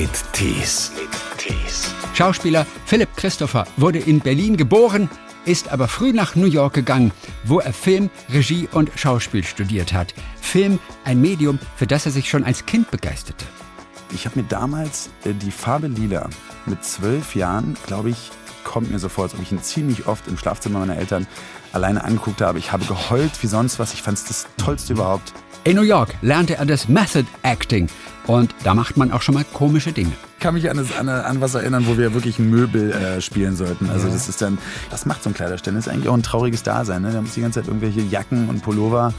mit Tees. Schauspieler Philipp Christopher wurde in Berlin geboren, ist aber früh nach New York gegangen, wo er Film, Regie und Schauspiel studiert hat. Film, ein Medium, für das er sich schon als Kind begeisterte. Ich habe mir damals äh, die Farbe Lila mit zwölf Jahren, glaube ich, kommt mir so vor, als ob ich ihn ziemlich oft im Schlafzimmer meiner Eltern alleine angeguckt habe. Ich habe geheult wie sonst was. Ich fand es das Tollste überhaupt. In New York lernte er das Method Acting und da macht man auch schon mal komische Dinge. Ich kann mich an, das, an, an was erinnern, wo wir wirklich Möbel äh, spielen sollten. Also das ist dann, das macht so ein Kleiderständer. Das ist eigentlich auch ein trauriges Dasein. Ne? Da muss die ganze Zeit irgendwelche Jacken und Pullover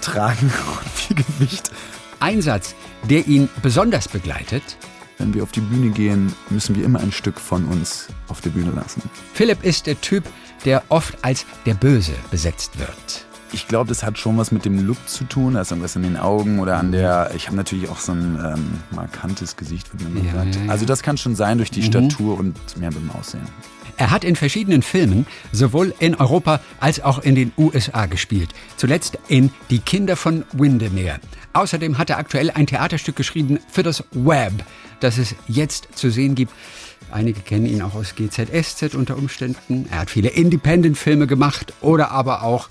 tragen und viel Gewicht. Ein Satz, der ihn besonders begleitet. Wenn wir auf die Bühne gehen, müssen wir immer ein Stück von uns auf der Bühne lassen. Philipp ist der Typ, der oft als der Böse besetzt wird. Ich glaube, das hat schon was mit dem Look zu tun. Ist irgendwas in den Augen oder an der. Ich habe natürlich auch so ein ähm, markantes Gesicht, wie man Ja, sagt. ja, ja. Also, das kann schon sein durch die Statur und mehr mit dem Aussehen. Er hat in verschiedenen Filmen sowohl in Europa als auch in den USA gespielt. Zuletzt in Die Kinder von Windermere. Außerdem hat er aktuell ein Theaterstück geschrieben für das Web, das es jetzt zu sehen gibt. Einige kennen ihn auch aus GZSZ unter Umständen. Er hat viele Independent-Filme gemacht oder aber auch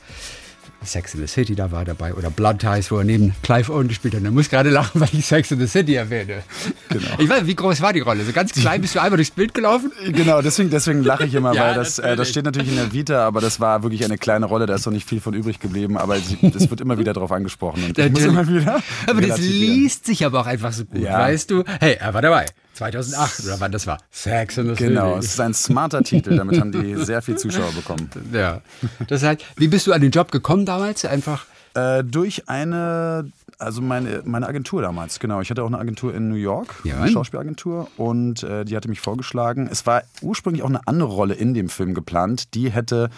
Sex in the City, da war er dabei. Oder Blood Ties, wo er neben Clive Owen gespielt hat. Und er muss gerade lachen, weil ich Sex in the City erwähne. Genau. Ich weiß, wie groß war die Rolle? So ganz klein bist du einmal durchs Bild gelaufen? Genau, deswegen, deswegen lache ich immer, Ja, weil das, äh, das steht natürlich in der Vita, aber das war wirklich eine kleine Rolle, da ist noch nicht viel von übrig geblieben, aber das wird immer wieder darauf angesprochen. Und ich muss immer wieder Aber das liest sich aber auch einfach so gut, Ja. weißt du? Hey, er war dabei. 2008 oder wann das war. Sex in the City. Genau, es ist ein smarter Titel, damit haben die sehr viel Zuschauer bekommen. Ja. Das heißt, wie bist du an den Job gekommen damals? Einfach. Äh, durch eine, also meine, meine Agentur damals, genau. Ich hatte auch eine Agentur in New York, Ja. eine Schauspielagentur, und äh, die hatte mich vorgeschlagen. Es war ursprünglich auch eine andere Rolle in dem Film geplant. Die hätte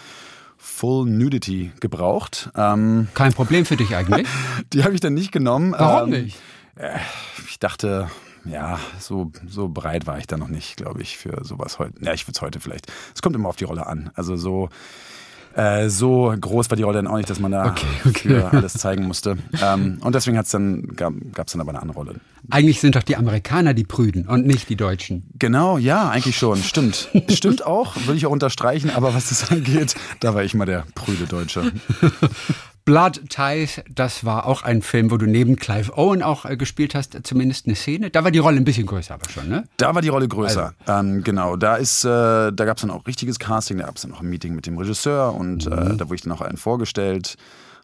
Full Nudity gebraucht. Ähm, Kein Problem für dich eigentlich. die habe ich dann nicht genommen. Warum ähm, nicht? Ich dachte, ja, so, so breit war ich da noch nicht, glaube ich, für sowas heute. Ja, ich würde es heute vielleicht. Es kommt immer auf die Rolle an. Also so, äh, so groß war die Rolle dann auch nicht, dass man da Okay, okay. alles zeigen musste. Ähm, und deswegen hat's dann, gab es dann aber eine andere Rolle. Eigentlich sind doch die Amerikaner die Prüden und nicht die Deutschen. Genau, ja, eigentlich schon. Stimmt. Stimmt auch, würde ich auch unterstreichen, aber was das angeht, da war ich mal der prüde Deutsche. Blood Ties, das war auch ein Film, wo du neben Clive Owen auch äh, gespielt hast, zumindest eine Szene. Da war die Rolle ein bisschen größer, aber schon, ne? Da war die Rolle größer. Ähm, genau, da ist, äh, da gab es dann auch richtiges Casting, da gab es dann auch ein Meeting mit dem Regisseur und äh, da wurde ich dann auch allen vorgestellt.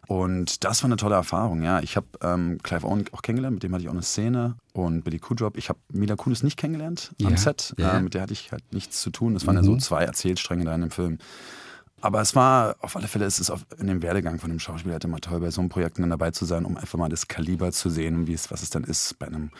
Und das war eine tolle Erfahrung, ja. Ich habe ähm, Clive Owen auch kennengelernt, mit dem hatte ich auch eine Szene. Und Billy Kudrop, ich habe Mila Kunis nicht kennengelernt Ja, am Set. ja. Äh, mit der hatte ich halt nichts zu tun. Das waren ja so zwei Erzählstränge da in dem Film. Aber es war, auf alle Fälle ist es auf, in dem Werdegang von dem Schauspieler halt immer toll, bei so einem Projekt dann dabei zu sein, um einfach mal das Kaliber zu sehen, wie es, was es dann ist, bei einem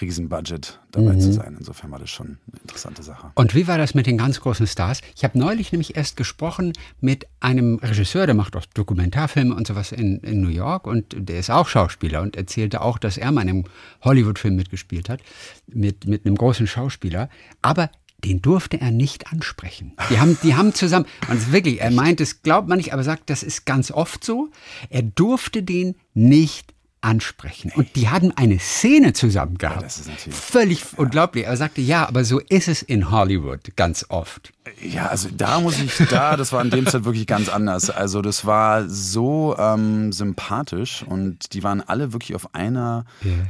riesen Budget dabei zu sein. Insofern war das schon eine interessante Sache. Und wie war das mit den ganz großen Stars? Ich habe neulich nämlich erst gesprochen mit einem Regisseur, der macht auch Dokumentarfilme und sowas in, in New York und der ist auch Schauspieler und erzählte auch, dass er mal in einem Hollywood-Film mitgespielt hat, mit, mit einem großen Schauspieler. Aber den durfte er nicht ansprechen. Die haben, die haben zusammen, und es ist wirklich, er meint, es glaubt man nicht, aber sagt, das ist ganz oft so. Er durfte den nicht ansprechen. Und die hatten eine Szene zusammen gehabt. das ist natürlich- Völlig unglaublich. Er sagte, ja, aber so ist es in Hollywood ganz oft. Ja, also da muss ich, da, das war in dem Set wirklich ganz anders. Also das war so ähm, sympathisch und die waren alle wirklich auf einer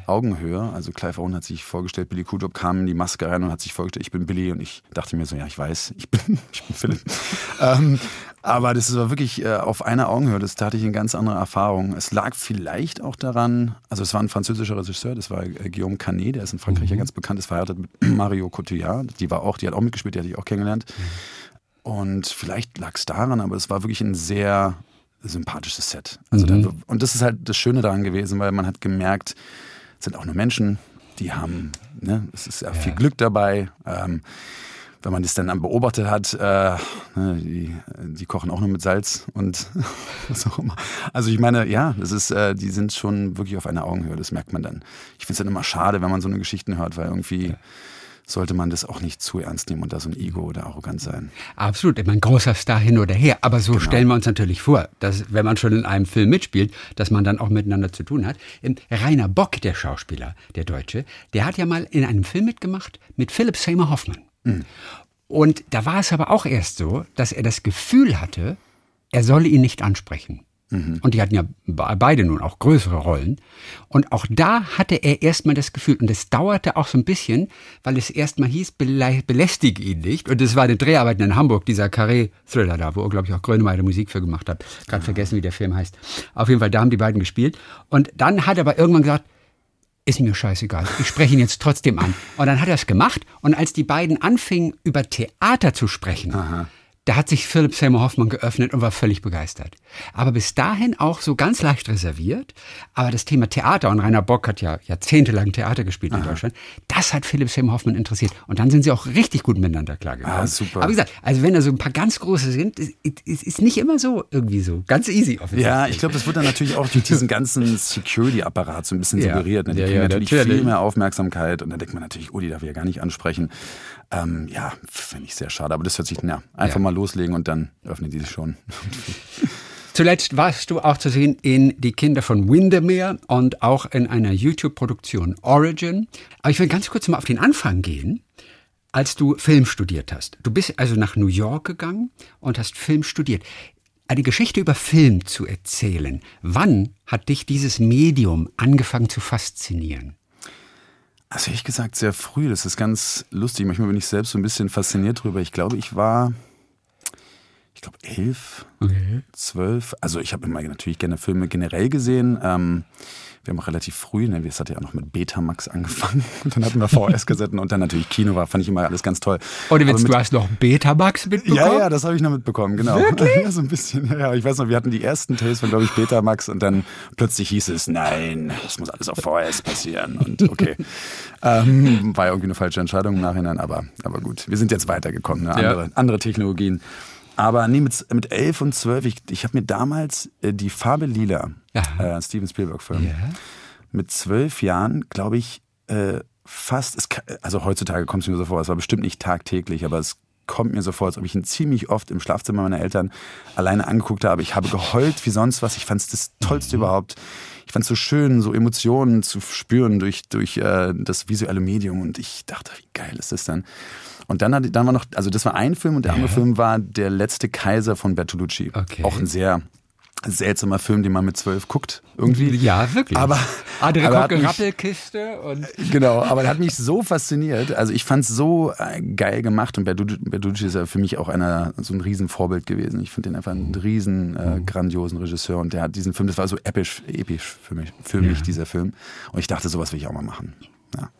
Augenhöhe. Also Clive Owen hat sich vorgestellt, Billy Kudrop kam in die Maske rein und hat sich vorgestellt, ich bin Billy und ich dachte mir so, ja, ich weiß, ich bin, ich bin Philipp. ähm, aber das war wirklich äh, auf einer Augenhöhe. Das, da hatte ich eine ganz andere Erfahrung. Es lag vielleicht auch daran, also es war ein französischer Regisseur, das war äh, Guillaume Canet, der ist in Frankreich ja ganz bekannt, ist verheiratet mit Mario Cotillard. Die war auch, die hat auch mitgespielt, die hatte ich auch kennengelernt. Und vielleicht lag es daran, aber es war wirklich ein sehr sympathisches Set. Also da, und das ist halt das Schöne daran gewesen, weil man hat gemerkt, es sind auch nur Menschen, die haben, ne, es ist ja, viel Glück dabei. Ähm, wenn man das dann beobachtet hat, äh, ne, die, die kochen auch nur mit Salz und was auch immer. Also ich meine, ja, das ist, äh, die sind schon wirklich auf einer Augenhöhe, das merkt man dann. Ich finde es dann immer schade, wenn man so eine Geschichten hört, weil irgendwie sollte man das auch nicht zu ernst nehmen und da so ein Ego oder arrogant sein. Absolut, ich mein großer Star hin oder her. Aber so genau. stellen wir uns natürlich vor, dass wenn man schon in einem Film mitspielt, dass man dann auch miteinander zu tun hat. Rainer Bock, der Schauspieler, der Deutsche, der hat ja mal in einem Film mitgemacht mit Philip Seymour Hoffman. Mhm. Und da war es aber auch erst so, dass er das Gefühl hatte, er solle ihn nicht ansprechen. Mhm. Und die hatten ja beide nun auch größere Rollen. Und auch da hatte er erstmal das Gefühl, und es dauerte auch so ein bisschen, weil es erstmal hieß, belästige ihn nicht. Und es war eine Dreharbeiten in Hamburg, dieser Carré-Thriller da, wo er, glaube ich, auch Grönemeyer Musik für gemacht hat. Gerade ja. vergessen, wie der Film heißt. Auf jeden Fall, da haben die beiden gespielt. Und dann hat er aber irgendwann gesagt, ist mir scheißegal. Ich spreche ihn jetzt trotzdem an. Und dann hat er es gemacht. Und als die beiden anfingen, über Theater zu sprechen, Aha da hat sich Philip Seymour Hoffmann geöffnet und war völlig begeistert. Aber bis dahin auch so ganz leicht reserviert. Aber das Thema Theater, und Rainer Bock hat ja jahrzehntelang Theater gespielt Aha. in Deutschland, das hat Philip Seymour Hoffmann interessiert. Und dann sind sie auch richtig gut miteinander klargekommen. Ah, super. Aber wie gesagt, also wenn da so ein paar ganz große sind, ist, ist nicht immer so irgendwie so ganz easy. Ja, ich glaube, das wird dann natürlich auch durch diesen ganzen Security-Apparat so ein bisschen ja. suggeriert. Ne? Die ja, kriegen ja, natürlich, natürlich viel mehr Aufmerksamkeit und dann denkt man natürlich, oh, die darf ich ja gar nicht ansprechen. Ähm, ja, finde ich sehr schade, aber das hört sich, ja, einfach ja. mal loslegen und dann öffnen die sich schon. Zuletzt warst du auch zu sehen in Die Kinder von Windermere und auch in einer YouTube-Produktion Origin. Aber ich will ganz kurz mal auf den Anfang gehen, als du Film studiert hast. Du bist also nach New York gegangen und hast Film studiert. Eine Geschichte über Film zu erzählen. Wann hat dich dieses Medium angefangen zu faszinieren? Also ehrlich gesagt sehr früh. Das ist ganz lustig. Manchmal bin ich selbst so ein bisschen fasziniert drüber. Ich glaube, ich war, ich glaube, elf, okay. zwölf. Also ich habe immer natürlich gerne Filme generell gesehen. Ähm, wir haben auch relativ früh, ne, es hat ja auch noch mit Betamax angefangen und dann hatten wir VS-Kassetten und dann natürlich Kino war, fand ich immer alles ganz toll. Oh, du, du hast noch Betamax mitbekommen? Ja, ja, das habe ich noch mitbekommen, genau. Wirklich? Ja, so ein bisschen. Ja, ich weiß noch, wir hatten die ersten Tapes von, glaube ich, Betamax und dann plötzlich hieß es, nein, das muss alles auf VS passieren und okay. ähm, war ja irgendwie eine falsche Entscheidung im Nachhinein, aber, aber gut. Wir sind jetzt weitergekommen, ne? andere, ja. andere Technologien. Aber nee, mit, mit elf und zwölf, ich, ich habe mir damals äh, die Farbe Lila, äh, Steven Spielberg-Film, yeah. mit zwölf Jahren, glaube ich, äh, fast, es, also heutzutage kommt es mir so vor, es war bestimmt nicht tagtäglich, aber es kommt mir so vor, als ob ich ihn ziemlich oft im Schlafzimmer meiner Eltern alleine angeguckt habe. Ich habe geheult wie sonst was. Ich fand es das Tollste mhm. überhaupt. Ich fand es so schön, so Emotionen zu spüren durch, durch äh, das visuelle Medium. Und ich dachte, wie geil ist das dann? Und dann, hat, dann war noch, also das war ein Film und der andere Film war Der letzte Kaiser von Bertolucci. Okay. Auch ein sehr seltsamer Film, den man mit zwölf guckt. Irgendwie. Ja, wirklich. Aber, Andere aber Gucke, Rappelkiste und. Genau, aber er hat mich so fasziniert. Also ich fand es so äh, geil gemacht und Bertolucci ist ja für mich auch einer, so ein Riesenvorbild gewesen. Ich finde den einfach einen riesen äh, mhm. grandiosen Regisseur und der hat diesen Film, das war so episch, episch für mich, für ja. mich dieser Film. Und ich dachte, sowas will ich auch mal machen. Ja.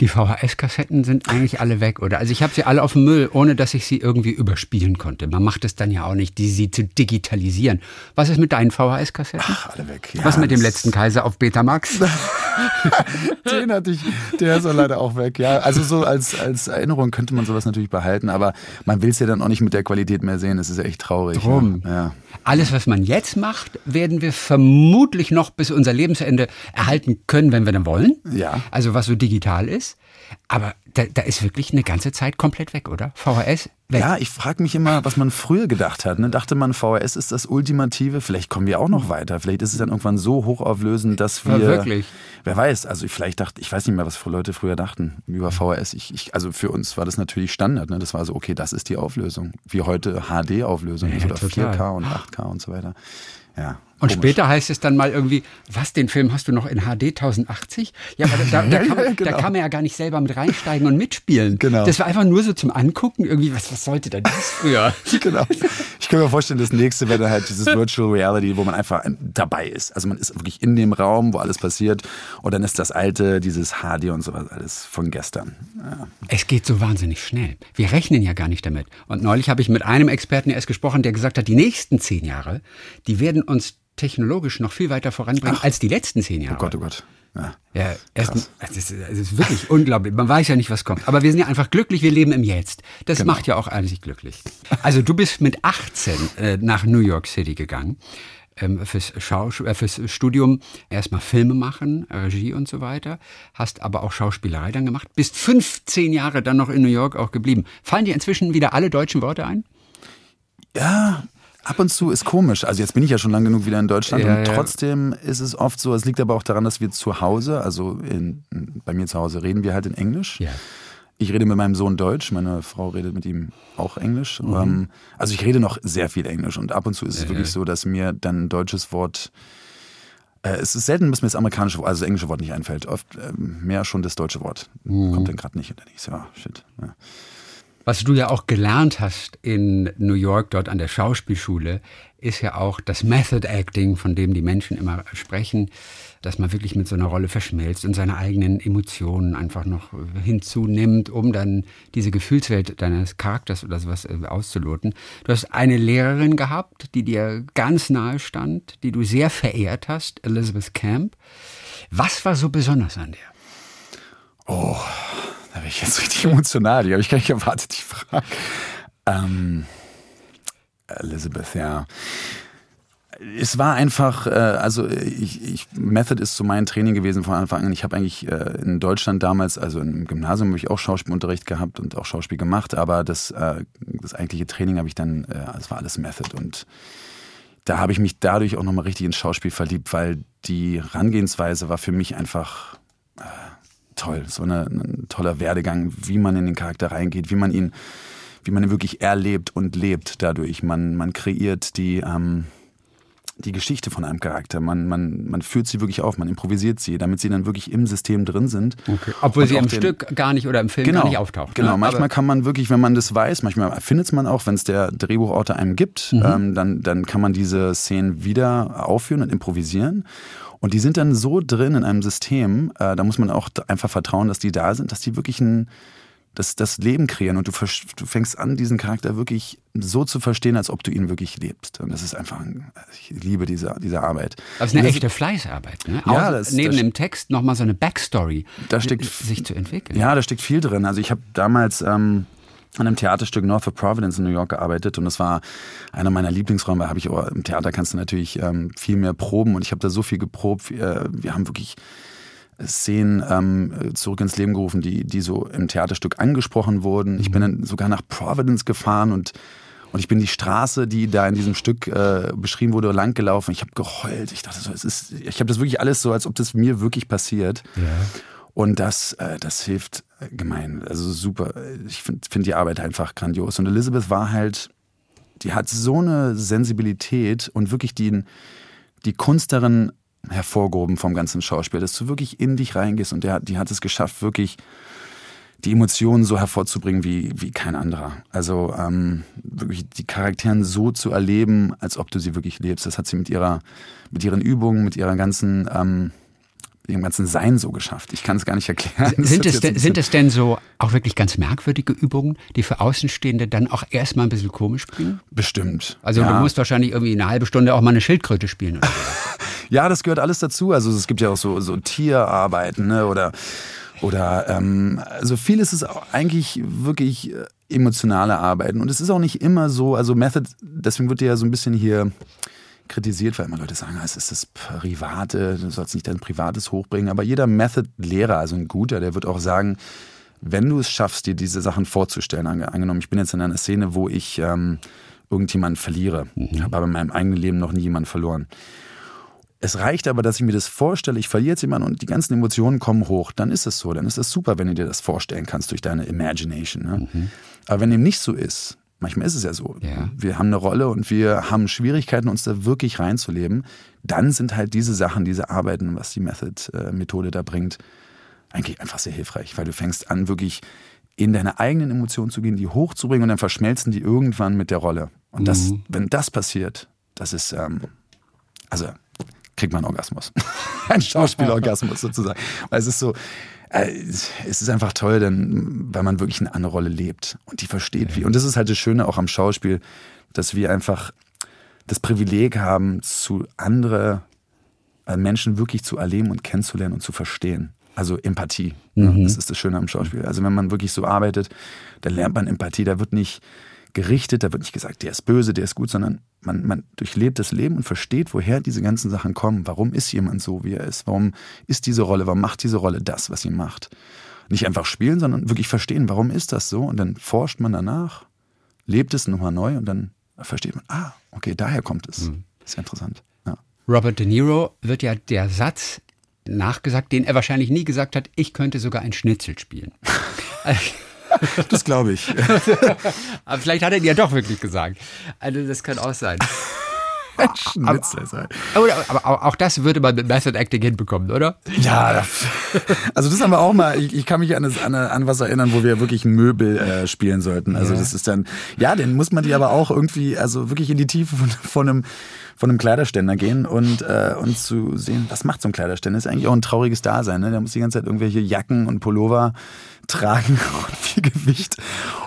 Die VHS-Kassetten sind eigentlich alle weg, oder? Also ich habe sie alle auf dem Müll, ohne dass ich sie irgendwie überspielen konnte. Man macht es dann ja auch nicht, die, sie zu digitalisieren. Was ist mit deinen VHS-Kassetten? Ach, alle weg. Ja, Was mit dem letzten Kaiser auf Betamax? Den hatte ich, der ist leider auch weg. Ja, also so als, als Erinnerung könnte man sowas natürlich behalten, aber man will es ja dann auch nicht mit der Qualität mehr sehen. Das ist ja echt traurig. Drum. Ja. Alles, was man jetzt macht, werden wir vermutlich noch bis unser Lebensende erhalten können, wenn wir dann wollen. Ja. Also was so digital ist. Aber da, da ist wirklich eine ganze Zeit komplett weg, oder? VHS weg. Ja, ich frage mich immer, was man früher gedacht hat. Ne? Dachte man, VHS ist das Ultimative. Vielleicht kommen wir auch noch weiter. Vielleicht ist es dann irgendwann so hochauflösend, dass wir. Ja, wirklich. Wer weiß. Also vielleicht dachte, ich weiß nicht mehr, was Leute früher dachten über VHS. Ich, ich, also für uns war das natürlich Standard. Ne? Das war so, okay, das ist die Auflösung. Wie heute HD-Auflösung ja, oder total. 4K und 8K und so weiter. Ja. Und Komisch. später heißt es dann mal irgendwie, was, den Film hast du noch in HD 1080? Ja, aber da, da, kann, man, genau. da kann man ja gar nicht selber mit reinsteigen und mitspielen. Genau. Das war einfach nur so zum Angucken, irgendwie, was, was sollte denn das früher? genau. Ich kann mir vorstellen, das nächste wäre dann halt dieses Virtual Reality, wo man einfach dabei ist. Also man ist wirklich in dem Raum, wo alles passiert. Und dann ist das alte, dieses HD und sowas alles von gestern. Ja. Es geht so wahnsinnig schnell. Wir rechnen ja gar nicht damit. Und neulich habe ich mit einem Experten erst gesprochen, der gesagt hat, die nächsten zehn Jahre, die werden uns technologisch noch viel weiter voranbringen Ach. als die letzten zehn Jahre. Oh Gott, oh Gott. Ja, ja erst, es, ist, es ist wirklich unglaublich. Man weiß ja nicht, was kommt. Aber wir sind ja einfach glücklich, wir leben im Jetzt. Das genau. macht ja auch sich glücklich. Also du bist mit 18 äh, nach New York City gegangen. ähm, fürs, Schaus äh, fürs Studium erstmal Filme machen, Regie und so weiter, hast aber auch Schauspielerei dann gemacht, bist 15 Jahre dann noch in New York auch geblieben. Fallen dir inzwischen wieder alle deutschen Worte ein? Ja, Ab und zu ist komisch. Also jetzt bin ich ja schon lange genug wieder in Deutschland ja, und trotzdem ja. ist es oft so, es liegt aber auch daran, dass wir zu Hause, also in, bei mir zu Hause reden wir halt in Englisch. Ja. Ich rede mit meinem Sohn Deutsch, meine Frau redet mit ihm auch Englisch. Mhm. Ähm, also ich rede noch sehr viel Englisch und ab und zu ist es wirklich so, dass mir dann ein deutsches Wort äh, es ist selten, dass mir das amerikanische, also das englische Wort nicht einfällt. Oft äh, mehr schon das deutsche Wort. Mhm. Kommt dann gerade nicht. Und dann ich so, ah, shit. Ja. Was du ja auch gelernt hast in New York, dort an der Schauspielschule, ist ja auch das Method Acting, von dem die Menschen immer sprechen, dass man wirklich mit so einer Rolle verschmilzt und seine eigenen Emotionen einfach noch hinzunimmt, um dann diese Gefühlswelt deines Charakters oder sowas äh, auszuloten. Du hast eine Lehrerin gehabt, die dir ganz nahe stand, die du sehr verehrt hast, Elizabeth Camp. Was war so besonders an der? Oh, da bin ich jetzt richtig emotional. Die habe ich gar nicht erwartet, die Frage. Ähm, Elizabeth, ja. Es war einfach, äh, also ich, ich, Method ist so mein Training gewesen von Anfang an. Ich habe eigentlich äh, in Deutschland damals, also im Gymnasium habe ich auch Schauspielunterricht gehabt und auch Schauspiel gemacht, aber das, äh, das eigentliche Training habe ich dann, das war alles Method und da habe ich mich dadurch auch nochmal richtig ins Schauspiel verliebt, weil die Herangehensweise war für mich einfach toll, so eine, ein toller Werdegang, wie man in den Charakter reingeht, wie man ihn, wie man ihn wirklich erlebt und lebt dadurch. Man, man kreiert die, ähm, die Geschichte von einem Charakter. Man, man, man führt sie wirklich auf, man improvisiert sie, damit sie dann wirklich im System drin sind. Okay. Obwohl sie im Stück gar nicht oder im Film genau, gar nicht auftaucht. Genau, ne? manchmal Aber kann man wirklich, wenn man das weiß, manchmal findet man auch, wenn es der Drehbuchautor einem gibt, mhm. ähm, dann, dann kann man diese Szenen wieder aufführen und improvisieren. Und die sind dann so drin in einem System, äh, da muss man auch einfach vertrauen, dass die da sind, dass die wirklich ein, das, das Leben kreieren und du, du fängst an, diesen Charakter wirklich so zu verstehen, als ob du ihn wirklich lebst. Und das ist einfach, ein, ich liebe diese, diese Arbeit. Das ist eine echte Fleißarbeit, ne? Ja, das, neben das, dem Text nochmal so eine Backstory, da steckt, sich zu entwickeln. Ja, da steckt viel drin. Also ich habe damals ähm, an einem Theaterstück North of Providence in New York gearbeitet und das war einer meiner Lieblingsräume. Habe ich aber im Theater kannst du natürlich ähm, viel mehr proben und ich habe da so viel geprobt. Wir, wir haben wirklich Szenen ähm, zurück ins Leben gerufen, die, die so im Theaterstück angesprochen wurden. Ich bin mhm. dann sogar nach Providence gefahren und und ich bin die Straße, die da in diesem Stück äh, beschrieben wurde, lang gelaufen. Ich habe geheult. Ich dachte so, es ist, ich habe das wirklich alles so, als ob das mir wirklich passiert. Ja. Und das, äh, das hilft gemein. Also super. Ich finde find die Arbeit einfach grandios. Und Elizabeth war halt, die hat so eine Sensibilität und wirklich die, die Kunst darin hervorgehoben vom ganzen Schauspiel, dass du wirklich in dich reingehst und der, die hat es geschafft, wirklich die Emotionen so hervorzubringen wie, wie kein anderer. Also ähm, wirklich die Charakteren so zu erleben, als ob du sie wirklich lebst. Das hat sie mit ihrer, mit ihren Übungen, mit ihrer ganzen ähm, dem ganzen Sein so geschafft. Ich kann es gar nicht erklären. Sind es, denn, sind es denn so auch wirklich ganz merkwürdige Übungen, die für Außenstehende dann auch erstmal ein bisschen komisch klingen? Bestimmt. Also ja. du musst wahrscheinlich irgendwie eine halbe Stunde auch mal eine Schildkröte spielen. Oder ja, das gehört alles dazu. Also es gibt ja auch so, so Tierarbeiten ne? oder oder ähm, also viel ist es eigentlich wirklich äh, emotionale Arbeiten und es ist auch nicht immer so. Also Method, deswegen wird ja so ein bisschen hier kritisiert, weil immer Leute sagen, es ist das Private, du sollst nicht dein Privates hochbringen. Aber jeder Method-Lehrer, also ein guter, der wird auch sagen, wenn du es schaffst, dir diese Sachen vorzustellen, angenommen, ich bin jetzt in einer Szene, wo ich ähm, irgendjemanden verliere, mhm. habe aber in meinem eigenen Leben noch nie jemanden verloren. Es reicht aber, dass ich mir das vorstelle, ich verliere jetzt jemanden und die ganzen Emotionen kommen hoch, dann ist es so, dann ist es super, wenn du dir das vorstellen kannst durch deine Imagination. Ne? Mhm. Aber wenn dem nicht so ist, manchmal ist es ja so, ja. wir haben eine Rolle und wir haben Schwierigkeiten, uns da wirklich reinzuleben, dann sind halt diese Sachen, diese Arbeiten, was die Method-Methode da bringt, eigentlich einfach sehr hilfreich, weil du fängst an, wirklich in deine eigenen Emotionen zu gehen, die hochzubringen und dann verschmelzen die irgendwann mit der Rolle. Und das, mhm. wenn das passiert, das ist, ähm, also kriegt man einen Orgasmus. Ein Schauspielorgasmus sozusagen. Weil es ist so, äh, es ist einfach toll, denn, weil man wirklich eine andere Rolle lebt und die versteht ja. wie. Und das ist halt das Schöne auch am Schauspiel, dass wir einfach das Privileg haben, zu andere äh, Menschen wirklich zu erleben und kennenzulernen und zu verstehen. Also Empathie. Mhm. Ja, das ist das Schöne am Schauspiel. Also wenn man wirklich so arbeitet, dann lernt man Empathie. Da wird nicht gerichtet, da wird nicht gesagt, der ist böse, der ist gut, sondern man, man durchlebt das Leben und versteht, woher diese ganzen Sachen kommen. Warum ist jemand so, wie er ist? Warum ist diese Rolle, warum macht diese Rolle das, was sie macht? Nicht einfach spielen, sondern wirklich verstehen, warum ist das so? Und dann forscht man danach, lebt es nochmal neu und dann versteht man, ah, okay, daher kommt es. Mhm. Das ist interessant. Ja. Robert De Niro wird ja der Satz nachgesagt, den er wahrscheinlich nie gesagt hat, ich könnte sogar ein Schnitzel spielen. Das glaube ich. Aber vielleicht hat er ihn ja doch wirklich gesagt. Also das kann auch sein. Schnitzel sein. Aber, aber, auch das würde man mit Method Acting hinbekommen, oder? Ja, also das haben wir auch mal, ich, ich kann mich an, das, an, an, was erinnern, wo wir wirklich Möbel äh, spielen sollten. Also ja. das ist dann, ja, den muss man die aber auch irgendwie, also wirklich in die Tiefe von, von einem von einem Kleiderständer gehen und, äh, und zu sehen, was macht so ein Kleiderständer? Das ist eigentlich auch ein trauriges Dasein. Ne? Der muss die ganze Zeit irgendwelche Jacken und Pullover tragen und viel Gewicht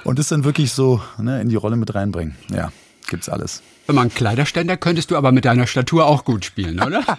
und das dann wirklich so ne, in die Rolle mit reinbringen. Ja, gibt's alles. Wenn man Kleiderständer könntest du aber mit deiner Statur auch gut spielen, oder?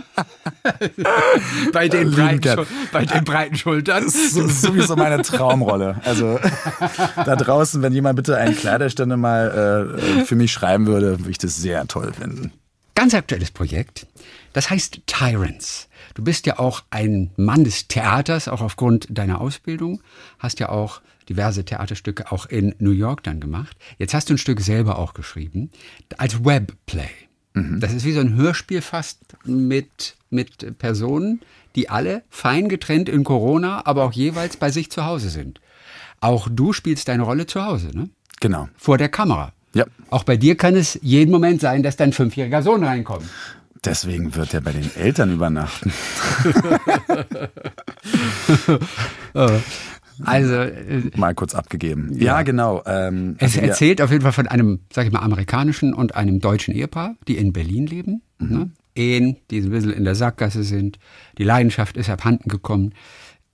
bei, den breiten, bei den breiten Schultern. Das ist sowieso meine Traumrolle. Also da draußen, wenn jemand bitte einen Kleiderständer mal äh, für mich schreiben würde, würde ich das sehr toll finden. Ganz aktuelles Projekt. Das heißt Tyrants. Du bist ja auch ein Mann des Theaters, auch aufgrund deiner Ausbildung. Hast ja auch diverse Theaterstücke auch in New York dann gemacht. Jetzt hast du ein Stück selber auch geschrieben, als Webplay. Mhm. Das ist wie so ein Hörspiel fast mit, mit Personen, die alle fein getrennt in Corona, aber auch jeweils bei sich zu Hause sind. Auch du spielst deine Rolle zu Hause, ne? Genau. Vor der Kamera. Ja. Auch bei dir kann es jeden Moment sein, dass dein fünfjähriger Sohn reinkommt. Deswegen wird er bei den Eltern übernachten. Also äh, mal kurz abgegeben. Ja, ja genau. Ähm, es also erzählt auf jeden Fall von einem, sag ich mal, amerikanischen und einem deutschen Ehepaar, die in Berlin leben. Mhm. Ne? Ehen, die ein bisschen in der Sackgasse sind. Die Leidenschaft ist abhanden gekommen.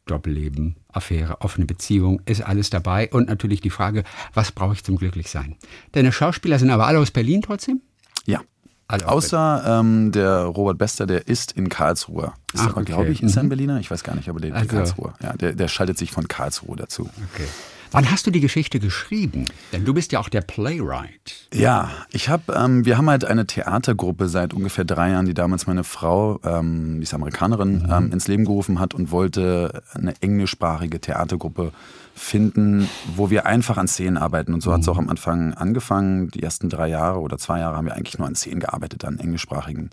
Doppelleben, Affäre, offene Beziehung, ist alles dabei. Und natürlich die Frage, was brauche ich zum Glücklichsein? Deine Schauspieler sind aber alle aus Berlin trotzdem? Ja. Alle Außer ähm, der Robert Bester, der ist in Karlsruhe. Ist Ach, okay. glaube ich, ist er ein mhm. Berliner? Ich weiß gar nicht, aber der also. in Karlsruhe. Ja, der, der schaltet sich von Karlsruhe dazu. Okay. Wann hast du die Geschichte geschrieben? Denn du bist ja auch der Playwright. Ja, ich habe, ähm, wir haben halt eine Theatergruppe seit ungefähr drei Jahren, die damals meine Frau, ähm, die ist Amerikanerin, mhm. ähm, ins Leben gerufen hat und wollte eine englischsprachige Theatergruppe finden, wo wir einfach an Szenen arbeiten. Und so hat es mhm. auch am Anfang angefangen. Die ersten drei Jahre oder zwei Jahre haben wir eigentlich nur an Szenen gearbeitet, an englischsprachigen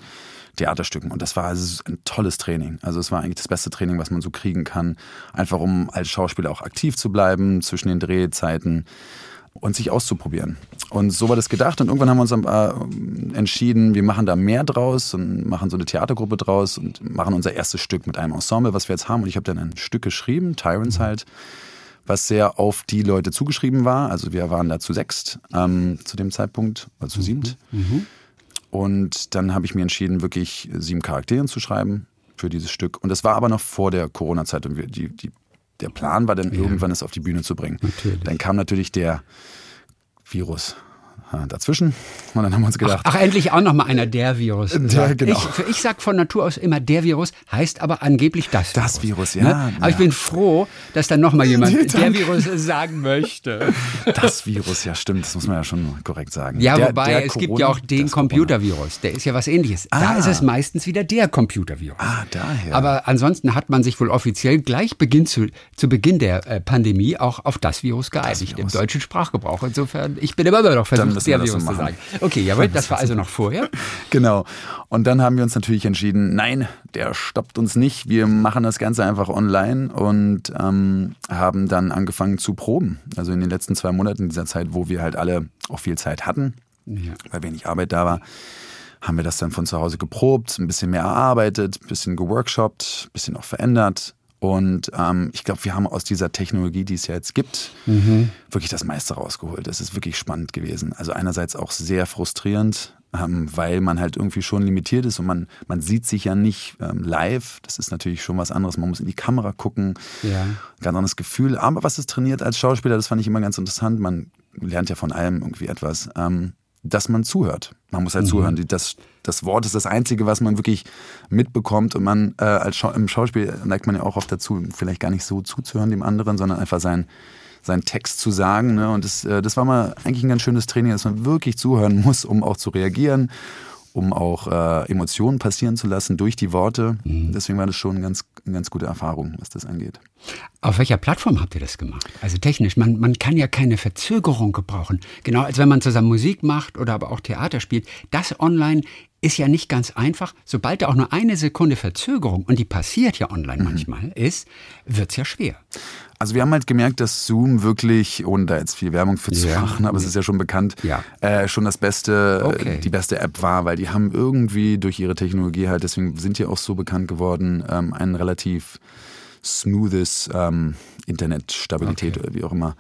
Theaterstücken. Und das war also ein tolles Training. Also es war eigentlich das beste Training, was man so kriegen kann. Einfach um als Schauspieler auch aktiv zu bleiben zwischen den Drehzeiten und sich auszuprobieren. Und so war das gedacht. Und irgendwann haben wir uns äh, entschieden, wir machen da mehr draus und machen so eine Theatergruppe draus und machen unser erstes Stück mit einem Ensemble, was wir jetzt haben. Und ich habe dann ein Stück geschrieben, Tyrants mhm. halt, was sehr auf die Leute zugeschrieben war. Also wir waren da zu sechst ähm, zu dem Zeitpunkt, also zu siebt. Mhm. mhm. Und dann habe ich mir entschieden, wirklich sieben Charakteren zu schreiben für dieses Stück. Und das war aber noch vor der Corona-Zeit. Und die, die, der Plan war dann, ja. irgendwann es auf die Bühne zu bringen. Natürlich. Dann kam natürlich der Virus dazwischen. Und dann haben wir uns gedacht. Ach, ach endlich auch nochmal einer der Virus. Der, genau. Ich, ich sag von Natur aus immer der Virus, heißt aber angeblich das. Das Virus, Virus ja, ne? Aber ja. ich bin froh, dass dann nochmal jemand der Virus sagen möchte. Das Virus, ja, stimmt. Das muss man ja schon korrekt sagen. Ja, der, wobei der es Corona, gibt ja auch den Computervirus. Der ist ja was ähnliches. Ah. Da ist es meistens wieder der Computervirus. Ah, daher. Aber ansonsten hat man sich wohl offiziell gleich Beginn zu, zu Beginn der äh, Pandemie auch auf das Virus geeinigt, im deutschen Sprachgebrauch. Insofern, ich bin immer noch versucht, der Virus so zu sagen. Okay, jawohl, das war also noch vorher. Genau. Und dann haben wir uns natürlich entschieden, nein, der stoppt uns nicht. Wir machen das Ganze einfach online und ähm, haben dann angefangen zu proben. Also in den letzten zwei Monaten dieser Zeit, wo wir halt alle auch viel Zeit hatten, ja. weil wenig Arbeit da war haben wir das dann von zu Hause geprobt, ein bisschen mehr erarbeitet, ein bisschen geworkshopt, ein bisschen auch verändert und ähm, ich glaube, wir haben aus dieser Technologie, die es ja jetzt gibt, mhm. wirklich das meiste rausgeholt. Das ist wirklich spannend gewesen. Also einerseits auch sehr frustrierend, ähm, weil man halt irgendwie schon limitiert ist und man, man sieht sich ja nicht ähm, live. Das ist natürlich schon was anderes. Man muss in die Kamera gucken. Ja. Ganz anderes Gefühl. Aber was es trainiert als Schauspieler, das fand ich immer ganz interessant. Man lernt ja von allem irgendwie etwas. Ähm, dass man zuhört. Man muss halt mhm. zuhören. Das, das Wort ist das Einzige, was man wirklich mitbekommt. Und man äh, als Schau im Schauspiel neigt man ja auch oft dazu, vielleicht gar nicht so zuzuhören dem anderen, sondern einfach sein, seinen Text zu sagen. Ne? Und das, äh, das war mal eigentlich ein ganz schönes Training, dass man wirklich zuhören muss, um auch zu reagieren um auch äh, Emotionen passieren zu lassen durch die Worte. Mhm. Deswegen war das schon eine ganz, eine ganz gute Erfahrung, was das angeht. Auf welcher Plattform habt ihr das gemacht? Also technisch, man, man kann ja keine Verzögerung gebrauchen. Genau als wenn man zusammen Musik macht oder aber auch Theater spielt. Das online ist ja nicht ganz einfach. Sobald da auch nur eine Sekunde Verzögerung, und die passiert ja online mhm. manchmal, ist, wird es ja schwer. Also wir haben halt gemerkt, dass Zoom wirklich, ohne da jetzt viel Werbung für zu ja. machen, aber es ist ja schon bekannt, ja. äh, schon das beste, okay. die beste App war, weil die haben irgendwie durch ihre Technologie halt, deswegen sind die auch so bekannt geworden, ähm, ein relativ smoothes ähm, Internetstabilität okay. oder wie auch immer.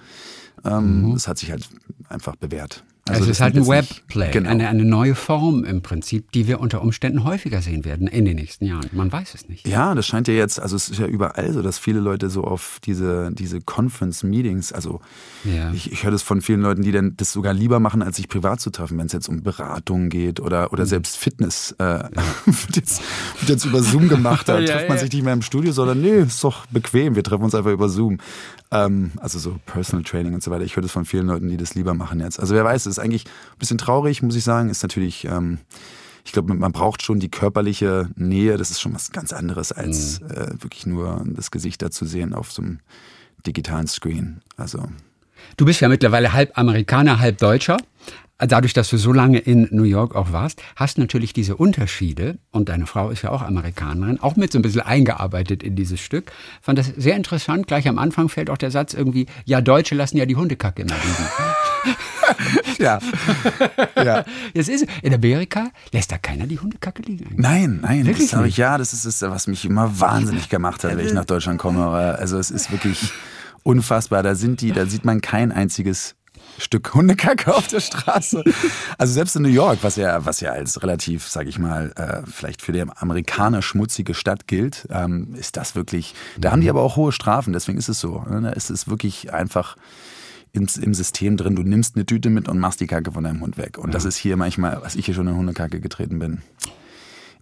Ähm, mhm. Das hat sich halt einfach bewährt. Also, also es ist halt ein Webplay, genau. eine, eine neue Form im Prinzip, die wir unter Umständen häufiger sehen werden in den nächsten Jahren. Man weiß es nicht. Ja, das scheint ja jetzt, also es ist ja überall so, dass viele Leute so auf diese, diese Conference-Meetings, also ja. ich, ich höre das von vielen Leuten, die dann das sogar lieber machen, als sich privat zu treffen, wenn es jetzt um Beratungen geht oder, oder mhm. selbst Fitness äh, ja. wird, jetzt, wird jetzt über Zoom gemacht. Da ja, trifft man sich nicht mehr im Studio, sondern nee, ist doch bequem, wir treffen uns einfach über Zoom. Ähm, also so Personal Training und so weiter. Ich höre das von vielen Leuten, die das lieber machen jetzt. Also wer weiß, ist eigentlich ein bisschen traurig, muss ich sagen. Ist natürlich, ähm, ich glaube, man braucht schon die körperliche Nähe. Das ist schon was ganz anderes, als mhm. äh, wirklich nur das Gesicht da zu sehen auf so einem digitalen Screen. Also. Du bist ja mittlerweile halb Amerikaner, halb Deutscher dadurch, dass du so lange in New York auch warst, hast natürlich diese Unterschiede, und deine Frau ist ja auch Amerikanerin, auch mit so ein bisschen eingearbeitet in dieses Stück. Fand das sehr interessant. Gleich am Anfang fällt auch der Satz irgendwie, ja, Deutsche lassen ja die Hundekacke immer liegen. ja. ja. Jetzt ist, in Amerika lässt da keiner die Hundekacke liegen. Eigentlich. Nein, nein. Wirklich das ich, ja, das ist das, was mich immer wahnsinnig gemacht hat, wenn ich nach Deutschland komme. Also es ist wirklich unfassbar. Da sind die, da sieht man kein einziges Stück Hundekacke auf der Straße. Also selbst in New York, was ja, was ja als relativ, sage ich mal, äh, vielleicht für die Amerikaner schmutzige Stadt gilt, ähm, ist das wirklich. Da haben die aber auch hohe Strafen. Deswegen ist es so. Ne? Da ist es wirklich einfach ins, im System drin. Du nimmst eine Tüte mit und machst die Kacke von deinem Hund weg. Und ja. das ist hier manchmal, was ich hier schon in Hundekacke getreten bin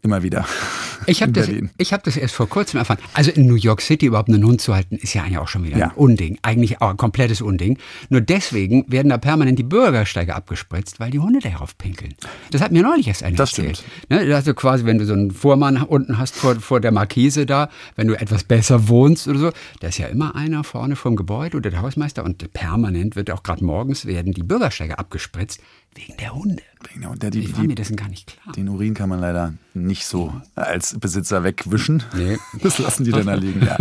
immer wieder. Ich habe das, ich hab das erst vor kurzem erfahren. Also in New York City überhaupt einen Hund zu halten, ist ja eigentlich auch schon wieder ja. ein Unding. Eigentlich auch ein komplettes Unding. Nur deswegen werden da permanent die Bürgersteige abgespritzt, weil die Hunde darauf pinkeln. Das hat mir neulich erst einer das erzählt. Stimmt. Ne, also quasi, wenn du so einen Vormann unten hast vor, vor der Markise da, wenn du etwas besser wohnst oder so, da ist ja immer einer vorne vom Gebäude oder der Hausmeister und permanent wird auch gerade morgens werden die Bürgersteige abgespritzt. Wegen der Hunde. Wegen der Hunde. Die, die, war mir dessen gar nicht klar. Den Urin kann man leider nicht so als Besitzer wegwischen. Nee. Das lassen die dann da liegen, ja.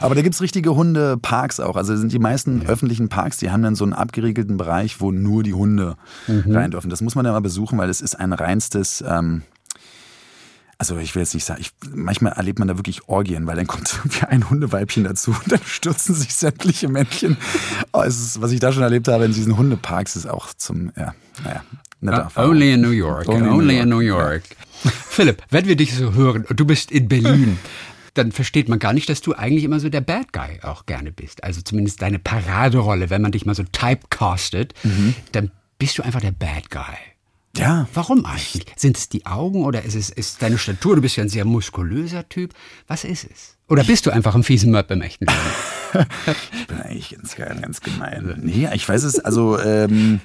Aber da gibt es richtige Hundeparks auch. Also sind die meisten ja. öffentlichen Parks, die haben dann so einen abgeriegelten Bereich, wo nur die Hunde mhm. rein dürfen. Das muss man ja mal besuchen, weil es ist ein reinstes ähm, also ich will jetzt nicht sagen, ich, manchmal erlebt man da wirklich Orgien, weil dann kommt irgendwie ein Hundeweibchen dazu und dann stürzen sich sämtliche Männchen. Oh, ist, was ich da schon erlebt habe in diesen Hundeparks, ist auch zum, ja, naja. Uh, only in New York. Only, only in New York. New York. Philipp, wenn wir dich so hören und du bist in Berlin, dann versteht man gar nicht, dass du eigentlich immer so der Bad Guy auch gerne bist. Also zumindest deine Paraderolle, wenn man dich mal so typecastet, mhm. dann bist du einfach der Bad Guy. Ja. Warum eigentlich? Sind es die Augen oder ist es ist deine Statur? Du bist ja ein sehr muskulöser Typ. Was ist es? Oder bist du einfach ein fiesen Möb im echten Leben? ich bin eigentlich ganz, ganz gemein. Nee, ich weiß es, also ähm,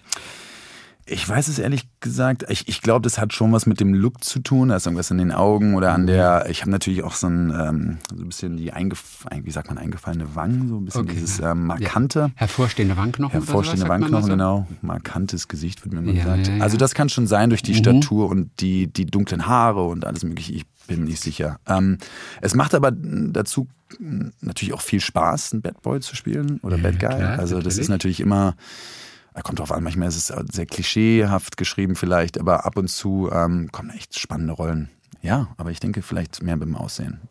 ich weiß es ehrlich gesagt. Ich, ich glaube, das hat schon was mit dem Look zu tun. Da ist irgendwas in den Augen oder an der. Ich habe natürlich auch so ein, ähm, so ein bisschen die eingef wie sagt man, eingefallene Wangen, so ein bisschen okay. dieses ähm, markante. Ja. Hervorstehende Wangenknochen. Hervorstehende Wangenknochen, so? genau. Markantes Gesicht, wird mir immer ja, gesagt. Ja, also das kann schon sein durch die mhm. Statur und die, die dunklen Haare und alles mögliche. Ich bin nicht sicher. Ähm, es macht aber dazu natürlich auch viel Spaß, ein Bad Boy zu spielen oder Bad Guy. Klar, also das natürlich. ist natürlich immer kommt drauf an, manchmal ist es sehr klischeehaft geschrieben vielleicht, aber ab und zu ähm, kommen echt spannende Rollen. Ja, aber ich denke vielleicht mehr beim Aussehen.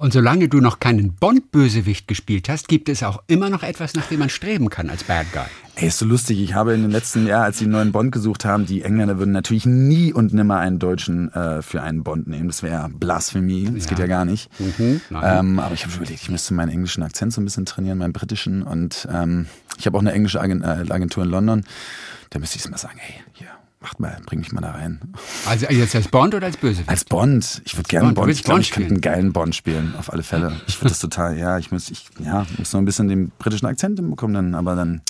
Und solange du noch keinen Bond-Bösewicht gespielt hast, gibt es auch immer noch etwas, nach dem man streben kann als Bad Guy. Ey, ist so lustig. Ich habe in den letzten Jahren, als sie einen neuen Bond gesucht haben, die Engländer würden natürlich nie und nimmer einen Deutschen äh, für einen Bond nehmen. Das wäre Blasphemie. Das ja. geht ja gar nicht. Mhm, ähm, aber ich habe schon überlegt, ich müsste meinen englischen Akzent so ein bisschen trainieren, meinen britischen. Und ähm, ich habe auch eine englische Agentur in London. Da müsste ich es mal sagen, hey, hier, Macht mal, bring mich mal da rein. Also jetzt als Bond oder als Bösewicht? Als Bond. Ich würde gerne Bond. Bond. Ich glaube, ich könnte einen geilen Bond spielen, auf alle Fälle. Ich würde das total, ja, ich muss, ich, ja, muss noch ein bisschen den britischen Akzent bekommen, dann, aber dann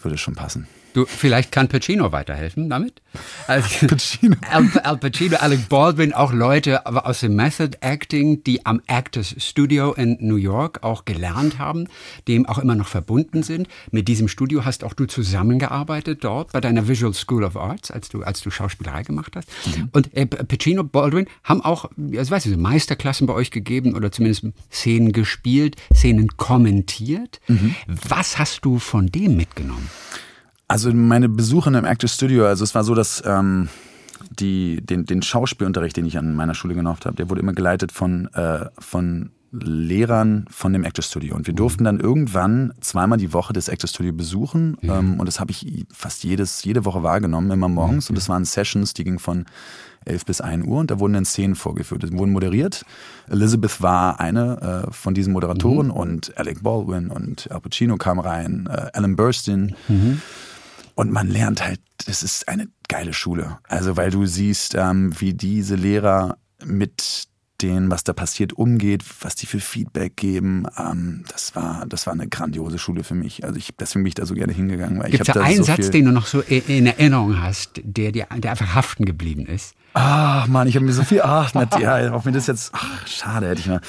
würde es schon passen. Du, vielleicht kann Pacino weiterhelfen damit. Also, Pacino. Al, Al, Pacino, Alec Baldwin, auch Leute aus dem Method Acting, die am Actors Studio in New York auch gelernt haben, dem auch immer noch verbunden sind. Mit diesem Studio hast auch du zusammengearbeitet dort bei deiner Visual School of Arts, als du, als du Schauspielerei gemacht hast. Mhm. Und äh, Pacino, Baldwin haben auch, also weißt du, Meisterklassen bei euch gegeben oder zumindest Szenen gespielt, Szenen kommentiert. Mhm. Was hast du von dem mitgenommen? Also meine Besuche im Actors Studio, also es war so, dass ähm, die, den, den Schauspielunterricht, den ich an meiner Schule genossen habe, der wurde immer geleitet von, äh, von Lehrern von dem Actors Studio. Und wir durften dann irgendwann zweimal die Woche das Actors Studio besuchen. Mhm. Ähm, und das habe ich fast jedes, jede Woche wahrgenommen, immer morgens. Mhm. Und das waren Sessions, die gingen von 11 bis 1 Uhr und da wurden dann Szenen vorgeführt. Die wurden moderiert. Elizabeth war eine äh, von diesen Moderatoren mhm. und Alec Baldwin und Al Pacino kam rein, äh, Alan Burstyn. Mhm. Und man lernt halt, das ist eine geile Schule. Also weil du siehst, ähm, wie diese Lehrer mit denen, was da passiert, umgeht, was die für Feedback geben. Ähm, das war, das war eine grandiose Schule für mich. Also ich, deswegen bin ich da so gerne hingegangen. Gibt es da einen so Satz, den du noch so in Erinnerung hast, der dir, der einfach haften geblieben ist? Ach Mann, ich habe mir so viel, ach, ja, auch mir das jetzt, ach, schade, hätte ich mal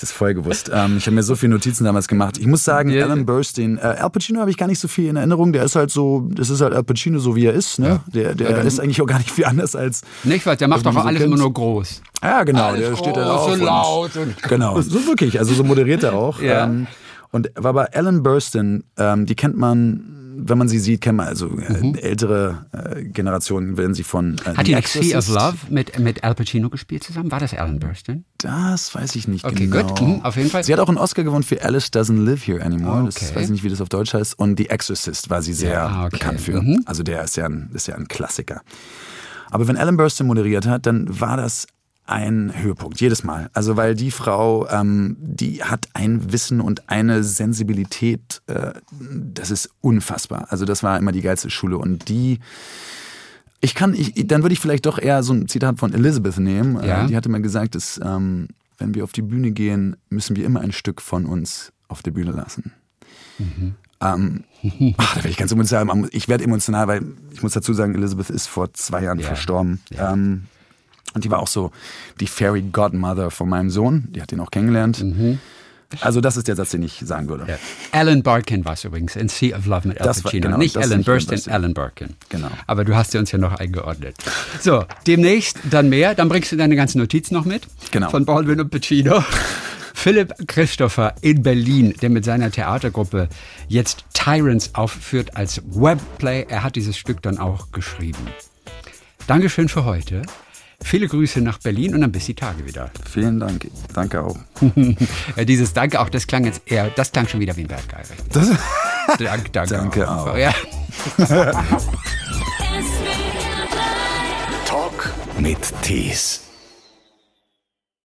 ich das vorher gewusst. Ähm, ich habe mir so viele Notizen damals gemacht. Ich muss sagen, yeah. Alan Burstyn, äh, Al Pacino habe ich gar nicht so viel in Erinnerung. Der ist halt so, das ist halt Al Pacino so wie er ist. Ne? Ja. Der, der ja, ist eigentlich auch gar nicht viel anders als. Nicht was, der macht doch alles immer nur groß. Ja, genau. Alles der steht da auf. So laut und genau, so wirklich. Also so moderiert er auch. Ja. Ähm, und war bei Alan Burstyn, ähm, die kennt man wenn man sie sieht, kennt man also äh, mhm. ältere äh, Generationen, werden sie von. Äh, Hat die Sea of Love mit, mit Al Pacino gespielt zusammen? War das Alan Burstyn? Das weiß ich nicht okay, genau. Okay, gut, auf jeden Fall. Sie hat auch einen Oscar gewonnen für Alice Doesn't Live Here Anymore. Okay. Das weiß ich nicht, wie das auf Deutsch heißt. Und The Exorcist war sie sehr ja, okay. bekannt für. Mhm. Also der ist ja, ein, ist ja ein Klassiker. Aber wenn Alan Burstyn moderiert hat, dann war das ein Höhepunkt, jedes Mal. Also weil die Frau, ähm, die hat ein Wissen und eine Sensibilität, äh, das ist unfassbar. Also das war immer die geilste Schule und die ich kann, ich, dann würde ich vielleicht doch eher so ein Zitat von Elizabeth nehmen. Äh, ja. die hatte mal gesagt, dass ähm, wenn wir auf die Bühne gehen, müssen wir immer ein Stück von uns auf der Bühne lassen. Mhm. Ähm, ach, da werde ich ganz emotional. Ich werde emotional, weil ich muss dazu sagen, Elizabeth ist vor zwei Jahren ja. verstorben. Ja. Ähm, und die war auch so die Fairy Godmother von meinem Sohn. Die hat ihn auch kennengelernt. Mhm. Also das ist der Satz, den ich sagen würde. Ja. Alan Barkin war es übrigens in Sea of Love mit Al Pacino. Genau, nicht Alan Burstyn, Alan Barkin. Genau. Aber du hast sie uns ja noch eingeordnet. So, demnächst dann mehr. Dann bringst du deine ganzen Notizen noch mit. Genau. Von Baldwin und Pacino. Philipp Christopher in Berlin, der mit seiner Theatergruppe jetzt Tyrants aufführt als Webplay. Er hat dieses Stück dann auch geschrieben. Dankeschön für heute. Viele Grüße nach Berlin und dann bis die Tage wieder. Vielen Dank. Danke auch. Dieses Danke auch, das klang jetzt eher, das klang schon wieder wie ein Berggeil. Das Dank, danke, danke auch. auch. Ja. Talk mit Tees.